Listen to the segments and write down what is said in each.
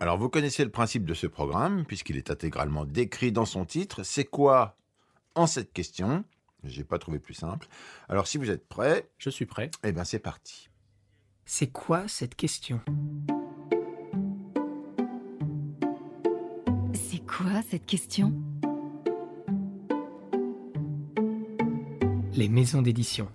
Alors, vous connaissez le principe de ce programme, puisqu'il est intégralement décrit dans son titre. C'est quoi en cette question? J'ai pas trouvé plus simple. Alors, si vous êtes prêts, Je suis prêt. eh bien, c'est parti. C'est quoi cette question? C'est quoi cette question? Les maisons d'édition.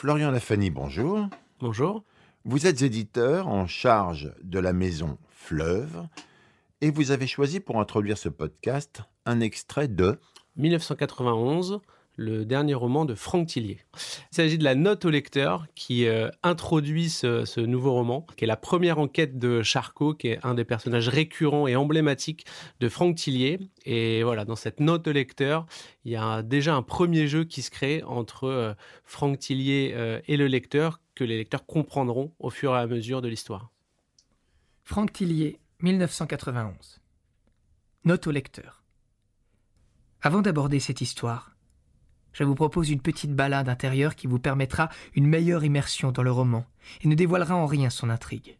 Florian Lafani, bonjour. Bonjour. Vous êtes éditeur en charge de la maison Fleuve et vous avez choisi pour introduire ce podcast un extrait de 1991, le dernier roman de Franck Tillier. Il s'agit de la note au lecteur qui euh, introduit ce, nouveau roman, qui est la première enquête de Charcot, qui est un des personnages récurrents et emblématiques de Franck Tillier. Et voilà, dans cette note au lecteur, il y a déjà un premier jeu qui se crée entre euh, Franck Tillier euh, et le lecteur, que les lecteurs comprendront au fur et à mesure de l'histoire. Franck Tillier, 1991. Note au lecteur. Avant d'aborder cette histoire, je vous propose une petite balade intérieure qui vous permettra une meilleure immersion dans le roman et ne dévoilera en rien son intrigue.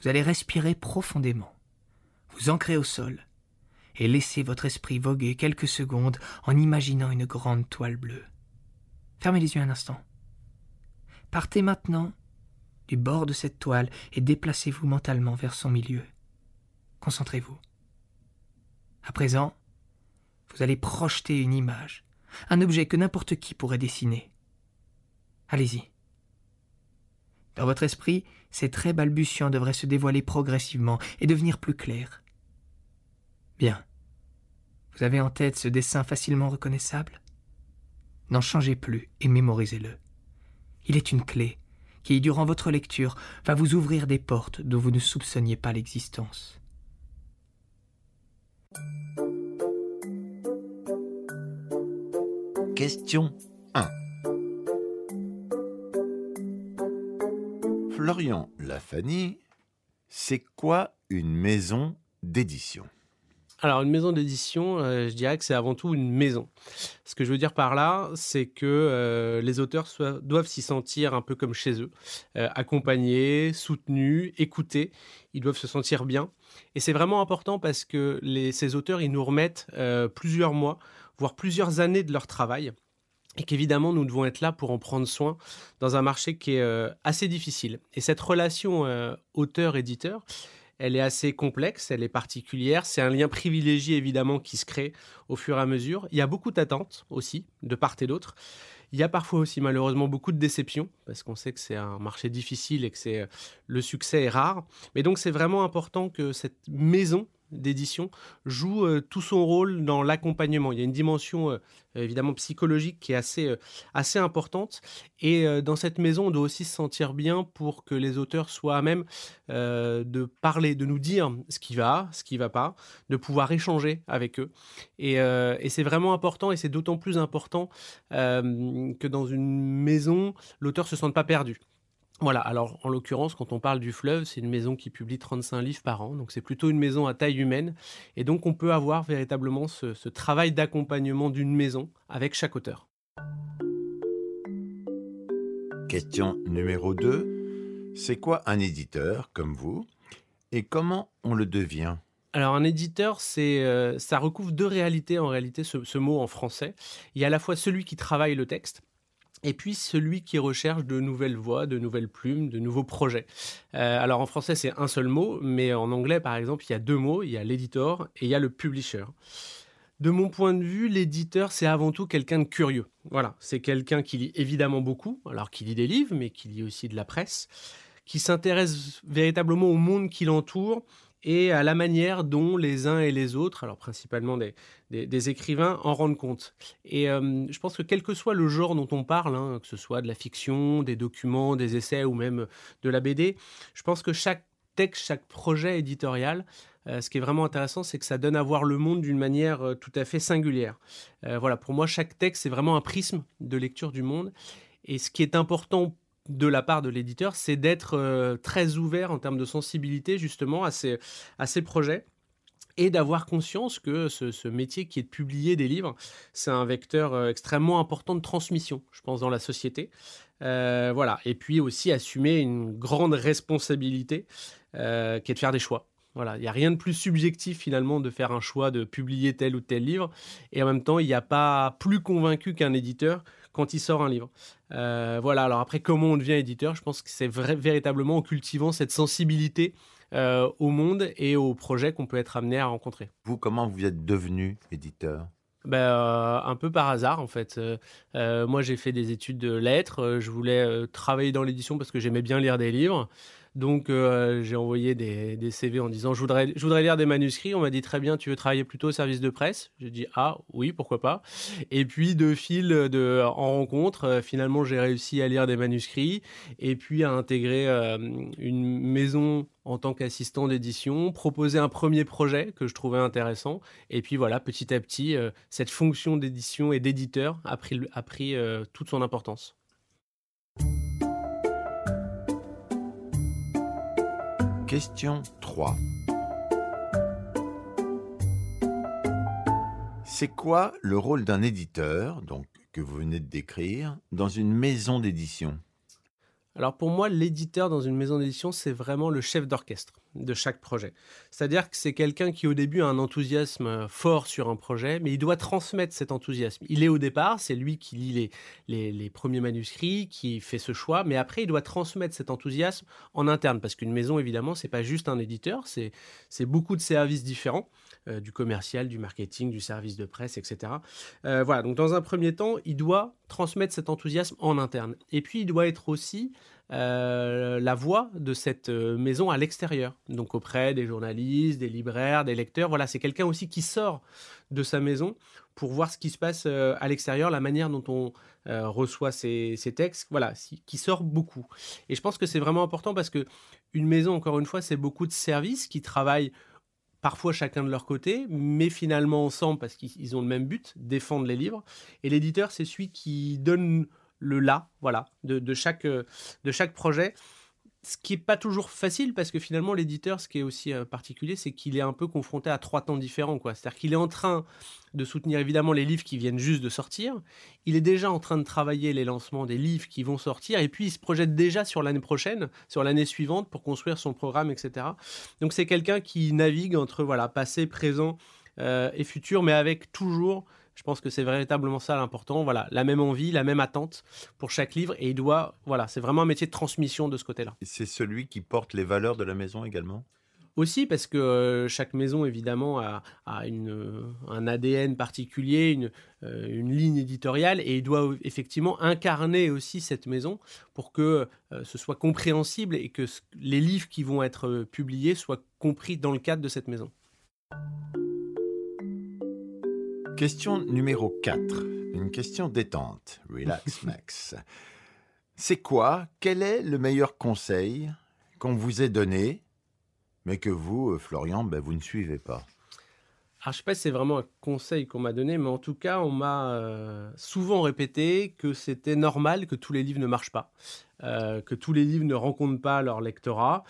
Vous allez respirer profondément, vous ancrer au sol et laisser votre esprit voguer quelques secondes en imaginant une grande toile bleue. Fermez les yeux un instant. Partez maintenant du bord de cette toile et déplacez-vous mentalement vers son milieu. Concentrez-vous. À présent, vous allez projeter une image, un objet que n'importe qui pourrait dessiner. Allez-y. Dans votre esprit, ces traits balbutiants devraient se dévoiler progressivement et devenir plus clairs. Bien. Vous avez en tête ce dessin facilement reconnaissable? N'en changez plus et mémorisez-le. Il est une clé qui, durant votre lecture, va vous ouvrir des portes dont vous ne soupçonniez pas l'existence. Question 1. Florian Lafani, c'est quoi une maison d'édition? Alors, une maison d'édition, euh, je dirais que c'est avant tout une maison. Ce que je veux dire par là, c'est que euh, les auteurs doivent s'y sentir un peu comme chez eux, euh, accompagnés, soutenus, écoutés. Ils doivent se sentir bien. Et c'est vraiment important parce que ces auteurs, ils nous remettent plusieurs mois, voire plusieurs années de leur travail. Et qu'évidemment, nous devons être là pour en prendre soin dans un marché qui est assez difficile. Et cette relation auteur-éditeur, elle est assez complexe, elle est particulière. C'est un lien privilégié évidemment qui se crée au fur et à mesure. Il y a beaucoup d'attentes aussi, de part et d'autre. Il y a parfois aussi malheureusement beaucoup de déceptions, parce qu'on sait que c'est un marché difficile et que euh, le succès est rare. Mais donc c'est vraiment important que cette maison d'édition joue euh, tout son rôle dans l'accompagnement. Il y a une dimension euh, évidemment psychologique qui est assez, euh, assez importante. Et dans cette maison, on doit aussi se sentir bien pour que les auteurs soient à même de parler, de nous dire ce qui va, ce qui va pas, de pouvoir échanger avec eux. Et, et c'est vraiment important, et c'est d'autant plus important que dans une maison, l'auteur se sente pas perdu. Voilà, alors en l'occurrence, quand on parle du fleuve, c'est une maison qui publie 35 livres par an, donc c'est plutôt une maison à taille humaine, et donc on peut avoir véritablement ce, ce travail d'accompagnement d'une maison avec chaque auteur. Question numéro 2. C'est quoi un éditeur comme vous et comment on le devient? Alors un éditeur, c'est, euh, ça recouvre deux réalités en réalité, ce, ce mot en français. Il y a à la fois celui qui travaille le texte, et puis celui qui recherche de nouvelles voix, de nouvelles plumes, de nouveaux projets. Euh, alors en français, c'est un seul mot, mais en anglais, par exemple, il y a deux mots, il y a l'éditeur et il y a le publisher. De mon point de vue, l'éditeur, c'est avant tout quelqu'un de curieux. Voilà, c'est quelqu'un qui lit évidemment beaucoup, alors qui lit des livres, mais qui lit aussi de la presse, qui s'intéresse véritablement au monde qui l'entoure et à la manière dont les uns et les autres, alors principalement des, écrivains, en rendent compte. Et euh, je pense que quel que soit le genre dont on parle, hein, que ce soit de la fiction, des documents, des essais ou même de la BD, je pense que chaque texte, chaque projet éditorial, euh, ce qui est vraiment intéressant, c'est que ça donne à voir le monde d'une manière euh, tout à fait singulière. Voilà, pour moi, chaque texte, c'est vraiment un prisme de lecture du monde. Et ce qui est important de la part de l'éditeur, c'est d'être euh, très ouvert en termes de sensibilité justement à ces, à ces projets et d'avoir conscience que ce, métier qui est de publier des livres, c'est un vecteur euh, extrêmement important de transmission, je pense, dans la société. Euh, voilà. Et puis aussi assumer une grande responsabilité qui est de faire des choix. Voilà, il n'y a rien de plus subjectif finalement de faire un choix de publier tel ou tel livre. Et en même temps, il n'y a pas plus convaincu qu'un éditeur quand il sort un livre. voilà, alors après, comment on devient éditeur Je pense que c'est véritablement en cultivant cette sensibilité euh, au monde et aux projets qu'on peut être amené à rencontrer. Vous, comment vous êtes devenu éditeur? Ben, euh, un peu par hasard en fait. Euh, moi j'ai fait des études de lettres, je voulais travailler dans l'édition parce que j'aimais bien lire des livres. Donc euh, j'ai envoyé des, CV en disant je voudrais, je voudrais lire des manuscrits. On m'a dit très bien, tu veux travailler plutôt au service de presse? J'ai dit ah oui, pourquoi pas. Et puis de fil de, en rencontre, euh, finalement j'ai réussi à lire des manuscrits et puis à intégrer euh, une maison en tant qu'assistant d'édition, proposer un premier projet que je trouvais intéressant. Et puis voilà, petit à petit, cette fonction d'édition et d'éditeur a pris, a pris toute son importance. Question 3. C'est quoi le rôle d'un éditeur, donc que vous venez de décrire, dans une maison d'édition? Alors pour moi, l'éditeur dans une maison d'édition, c'est vraiment le chef d'orchestre de chaque projet. C'est-à-dire que c'est quelqu'un qui au début a un enthousiasme euh, fort sur un projet, mais il doit transmettre cet enthousiasme. Il est au départ, c'est lui qui lit les, les, premiers manuscrits, qui fait ce choix, mais après il doit transmettre cet enthousiasme en interne, parce qu'une maison, évidemment, c'est pas juste un éditeur, c'est beaucoup de services différents. Euh, du commercial, du marketing, du service de presse, etc. Euh, voilà, donc dans un premier temps, il doit transmettre cet enthousiasme en interne. Et puis, il doit être aussi euh, la voix de cette maison à l'extérieur, donc auprès des journalistes, des libraires, des lecteurs. Voilà, c'est quelqu'un aussi qui sort de sa maison pour voir ce qui se passe à l'extérieur, la manière dont on reçoit ces, ces, textes, voilà, qui sort beaucoup. Et je pense que c'est vraiment important parce que une maison, encore une fois, c'est beaucoup de services qui travaillent parfois chacun de leur côté, mais finalement ensemble parce qu'ils ont le même but, défendre les livres. Et l'éditeur, c'est celui qui donne le là, voilà, de, chaque, de chaque projet ce qui n'est pas toujours facile parce que finalement l'éditeur, ce qui est aussi euh, particulier, c'est qu'il est un peu confronté à trois temps différents. C'est-à-dire qu'il est en train de soutenir évidemment les livres qui viennent juste de sortir, il est déjà en train de travailler les lancements des livres qui vont sortir, et puis il se projette déjà sur l'année prochaine, sur l'année suivante pour construire son programme, etc. Donc c'est quelqu'un qui navigue entre voilà passé, présent euh, et futur, mais avec toujours je pense que c'est véritablement ça l'important. Voilà, la même envie, la même attente pour chaque livre. Et il doit, voilà, c'est vraiment un métier de transmission de ce côté-là. C'est celui qui porte les valeurs de la maison également? Aussi parce que euh, chaque maison évidemment a, une, euh, un ADN particulier, une, euh, une, ligne éditoriale et il doit effectivement incarner aussi cette maison pour que ce soit compréhensible et que les livres qui vont être publiés soient compris dans le cadre de cette maison. Question numéro 4. Une question détente. Relax, Max. C'est quoi, quel est le meilleur conseil qu'on vous ait donné, mais que vous, euh, Florian, ben, vous ne suivez pas? Alors, je ne sais pas si c'est vraiment un conseil qu'on m'a donné, mais en tout cas, on m'a euh, souvent répété que c'était normal que tous les livres ne marchent pas, euh, que tous les livres ne rencontrent pas leur lectorat,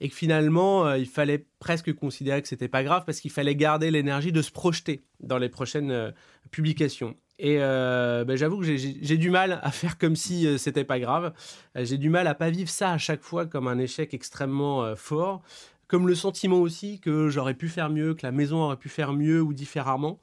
et que finalement, euh, il fallait presque considérer que c'était pas grave parce qu'il fallait garder l'énergie de se projeter dans les prochaines euh, publications. Et euh, ben, j'avoue que j'ai du mal à faire comme si c'était pas grave. j'ai du mal à pas vivre ça à chaque fois comme un échec extrêmement fort, comme le sentiment aussi que j'aurais pu faire mieux, que la maison aurait pu faire mieux ou différemment.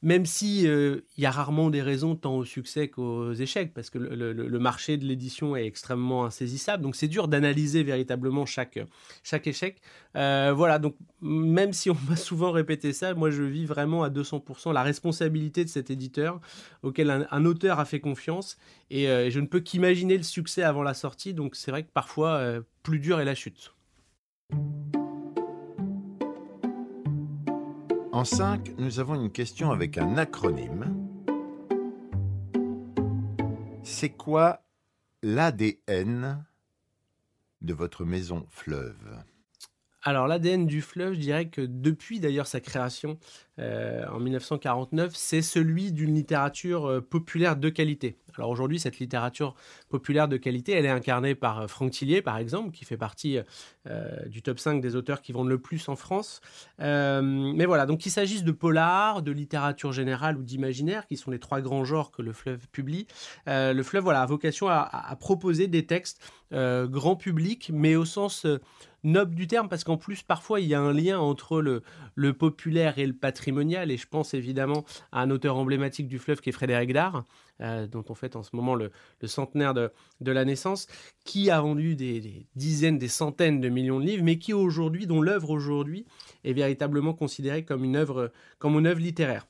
Même si euh, il y a rarement des raisons tant au succès qu'aux échecs, parce que le, marché de l'édition est extrêmement insaisissable, donc c'est dur d'analyser véritablement chaque, chaque échec. Euh, voilà, donc même si on m'a souvent répété ça, moi je vis vraiment à 200% la responsabilité de cet éditeur auquel un, auteur a fait confiance, et euh, je ne peux qu'imaginer le succès avant la sortie, donc c'est vrai que parfois plus dur est la chute. En 5, nous avons une question avec un acronyme. C'est quoi l'ADN de votre maison fleuve? Alors l'ADN du fleuve, je dirais que depuis d'ailleurs sa création, en 1949, c'est celui d'une littérature populaire de qualité. Alors aujourd'hui, cette littérature populaire de qualité, elle est incarnée par euh, Franck Tillier, par exemple, qui fait partie euh, du top 5 des auteurs qui vendent le plus en France. Euh, mais voilà, donc qu'il s'agisse de polar, de littérature générale ou d'imaginaire, qui sont les trois grands genres que le fleuve publie, le fleuve a vocation à, proposer des textes grand public, mais au sens noble du terme, parce qu'en plus, parfois, il y a un lien entre le, le, populaire et le et je pense évidemment à un auteur emblématique du fleuve qui est Frédéric Dard, euh, dont on fête en ce moment le, centenaire de, la naissance, qui a vendu des, dizaines, des centaines de millions de livres, mais qui aujourd'hui, dont l'œuvre aujourd'hui est véritablement considérée comme une œuvre, comme une œuvre littéraire.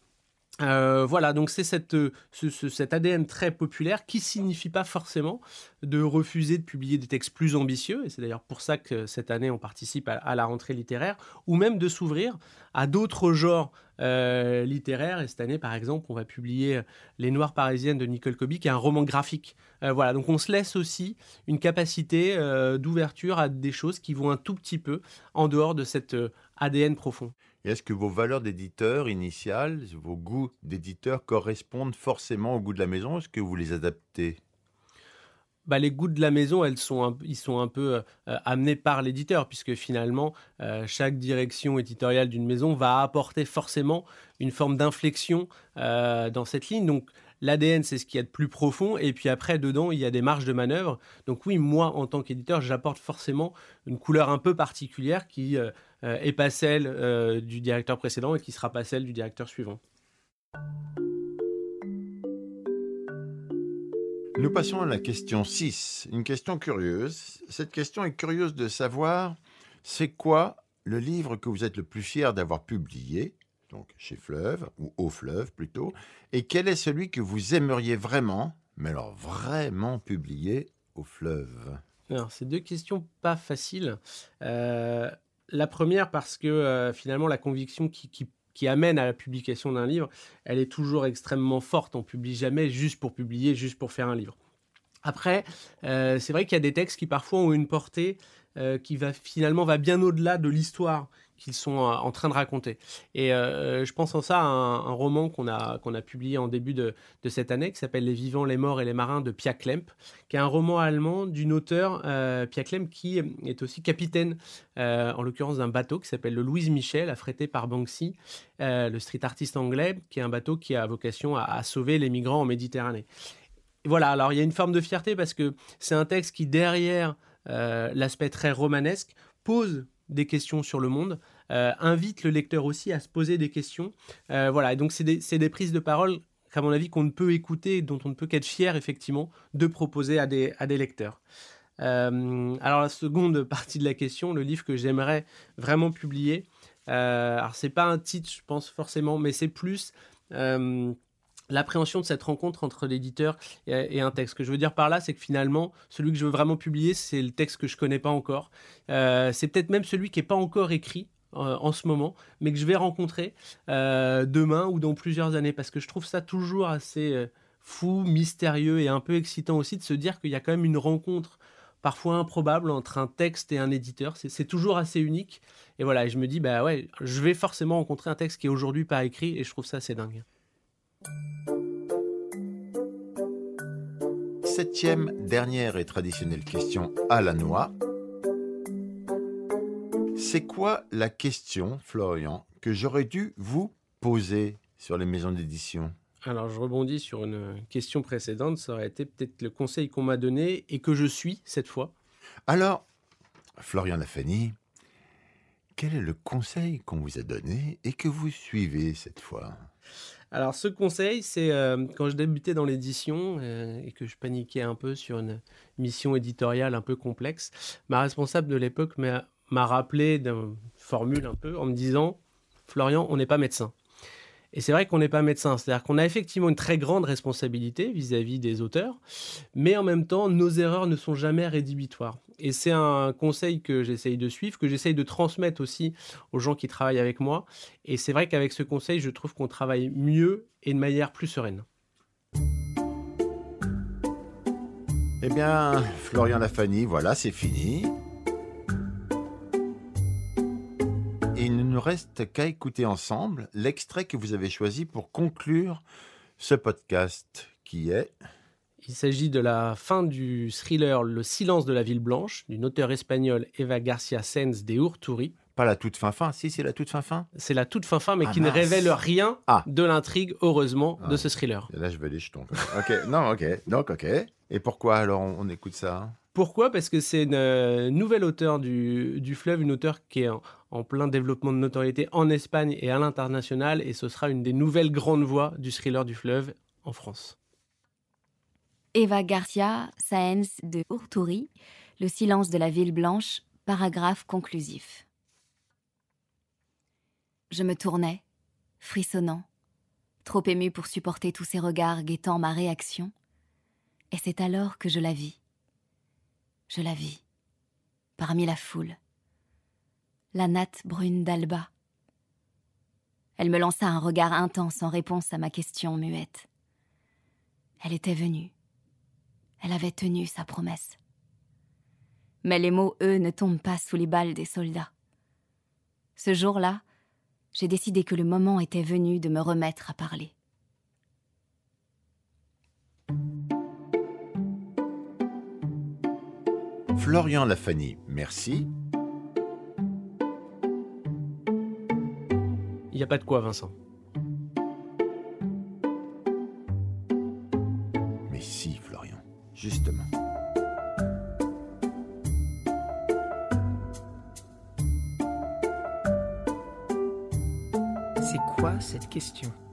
Euh, voilà, donc c'est cette, cet ADN très populaire qui signifie pas forcément de refuser de publier des textes plus ambitieux, et c'est d'ailleurs pour ça que cette année on participe à, la rentrée littéraire, ou même de s'ouvrir à d'autres genres euh, littéraires. Et cette année, par exemple, on va publier Les Noires parisiennes de Nicole Koby, qui est un roman graphique. Euh, voilà, donc on se laisse aussi une capacité d'ouverture à des choses qui vont un tout petit peu en dehors de cet ADN profond est-ce que vos valeurs d'éditeur initiales, vos goûts d'éditeur correspondent forcément au goût de la maison? Est-ce que vous les adaptez? Bah, les goûts de la maison, elles sont ils sont un peu euh, amenés par l'éditeur, puisque finalement, euh, chaque direction éditoriale d'une maison va apporter forcément une forme d'inflexion euh, dans cette ligne. Donc, l'ADN, c'est ce qu'il y a de plus profond, et puis après, dedans, il y a des marges de manœuvre. Donc oui, moi, en tant qu'éditeur, j'apporte forcément une couleur un peu particulière qui euh, et pas celle euh, du directeur précédent et qui sera pas celle du directeur suivant. Nous passons à la question 6, une question curieuse. Cette question est curieuse de savoir c'est quoi le livre que vous êtes le plus fier d'avoir publié, donc chez Fleuve, ou au Fleuve plutôt, et quel est celui que vous aimeriez vraiment, mais alors vraiment publier au Fleuve? Alors, c'est deux questions pas faciles. Euh, la première parce que euh, finalement la conviction qui, amène à la publication d'un livre, elle est toujours extrêmement forte. On publie jamais juste pour publier, juste pour faire un livre. Après, euh, c'est vrai qu'il y a des textes qui parfois ont une portée euh, qui finalement va bien au-delà de l'histoire qu'ils sont euh, en train de raconter. Et euh, je pense en ça à un, roman qu'on a, qu'on a publié en début de, de cette année, qui s'appelle Les vivants, les morts et les marins de Pia Klemp, qui est un roman allemand d'une auteure, euh, Pia Klemp, qui est aussi capitaine, en l'occurrence d'un bateau qui s'appelle le Louise Michel, affrété par Banksy, le street artiste anglais, qui est un bateau qui a vocation à, sauver les migrants en Méditerranée. voilà, alors il y a une forme de fierté parce que c'est un texte qui, derrière l'aspect très romanesque, pose des questions sur le monde, invite le lecteur aussi à se poser des questions. Euh, voilà, et donc c'est des, prises de parole, à mon avis, qu'on ne peut écouter, dont on ne peut qu'être fier, effectivement, de proposer à des, lecteurs. Euh, alors la seconde partie de la question, le livre que j'aimerais vraiment publier, alors c'est pas un titre, je pense forcément, mais c'est plus l'appréhension de cette rencontre entre l'éditeur et, un texte. Ce que je veux dire par là, c'est que finalement, celui que je veux vraiment publier, c'est le texte que je connais pas encore. Euh, c'est peut-être même celui qui n'est pas encore écrit euh, en ce moment, mais que je vais rencontrer euh, demain ou dans plusieurs années, parce que je trouve ça toujours assez fou, mystérieux et un peu excitant aussi de se dire qu'il y a quand même une rencontre parfois improbable entre un texte et un éditeur. C'est toujours assez unique. Et voilà, je me dis, bah ouais, je vais forcément rencontrer un texte qui est aujourd'hui pas écrit, et je trouve ça assez dingue. Septième, dernière et traditionnelle question à la noix. C'est quoi la question, Florian, que j'aurais dû vous poser sur les maisons d'édition? Alors, je rebondis sur une question précédente. Ça aurait été peut-être le conseil qu'on m'a donné et que je suis cette fois. Alors, Florian Lafani, quel est le conseil qu'on vous a donné et que vous suivez cette fois? Alors, ce conseil, c'est euh, quand je débutais dans l'édition euh, et que je paniquais un peu sur une mission éditoriale un peu complexe, ma responsable de l'époque m'a rappelé d'une formule un peu en me disant Florian, on n'est pas médecin. Et c'est vrai qu'on n'est pas médecin, c'est-à-dire qu'on a effectivement une très grande responsabilité vis-à-vis des auteurs, mais en même temps, nos erreurs ne sont jamais rédhibitoires. Et c'est un conseil que j'essaye de suivre, que j'essaye de transmettre aussi aux gens qui travaillent avec moi. Et c'est vrai qu'avec ce conseil, je trouve qu'on travaille mieux et de manière plus sereine. Eh bien, Florian Lafani, voilà, c'est fini. Il ne nous reste qu'à écouter ensemble l'extrait que vous avez choisi pour conclure ce podcast qui est... Il s'agit de la fin du thriller Le silence de la ville blanche d'une auteure espagnole Eva Garcia Sens de Urturi. Pas la toute fin fin, si c'est la toute fin fin. C'est la toute fin fin, mais Ah, qui ne révèle rien Ah. de l'intrigue, heureusement, Ah. de ce thriller. Et là, je vais les jetons. Ok, non, ok. Donc, ok. Et pourquoi alors on, on écoute ça? Pourquoi? Parce que c'est une euh, nouvelle auteure du, du fleuve, une auteure qui est en, plein développement de notoriété en Espagne et à l'international, et ce sera une des nouvelles grandes voix du thriller du fleuve en France. Eva Garcia Sáenz de Urturi, Le silence de la ville blanche, paragraphe conclusif. Je me tournais, frissonnant, trop ému pour supporter tous ces regards guettant ma réaction, et c'est alors que je la vis. Je la vis, parmi la foule. La natte brune d'Alba. Elle me lança un regard intense en réponse à ma question muette. Elle était venue. Elle avait tenu sa promesse. Mais les mots, eux, ne tombent pas sous les balles des soldats. Ce jour-là, j'ai décidé que le moment était venu de me remettre à parler. Florian Lafani, merci. Il n'y a pas de quoi, Vincent. Mais si, Florian, justement. C'est quoi cette question C'est quoi cette question?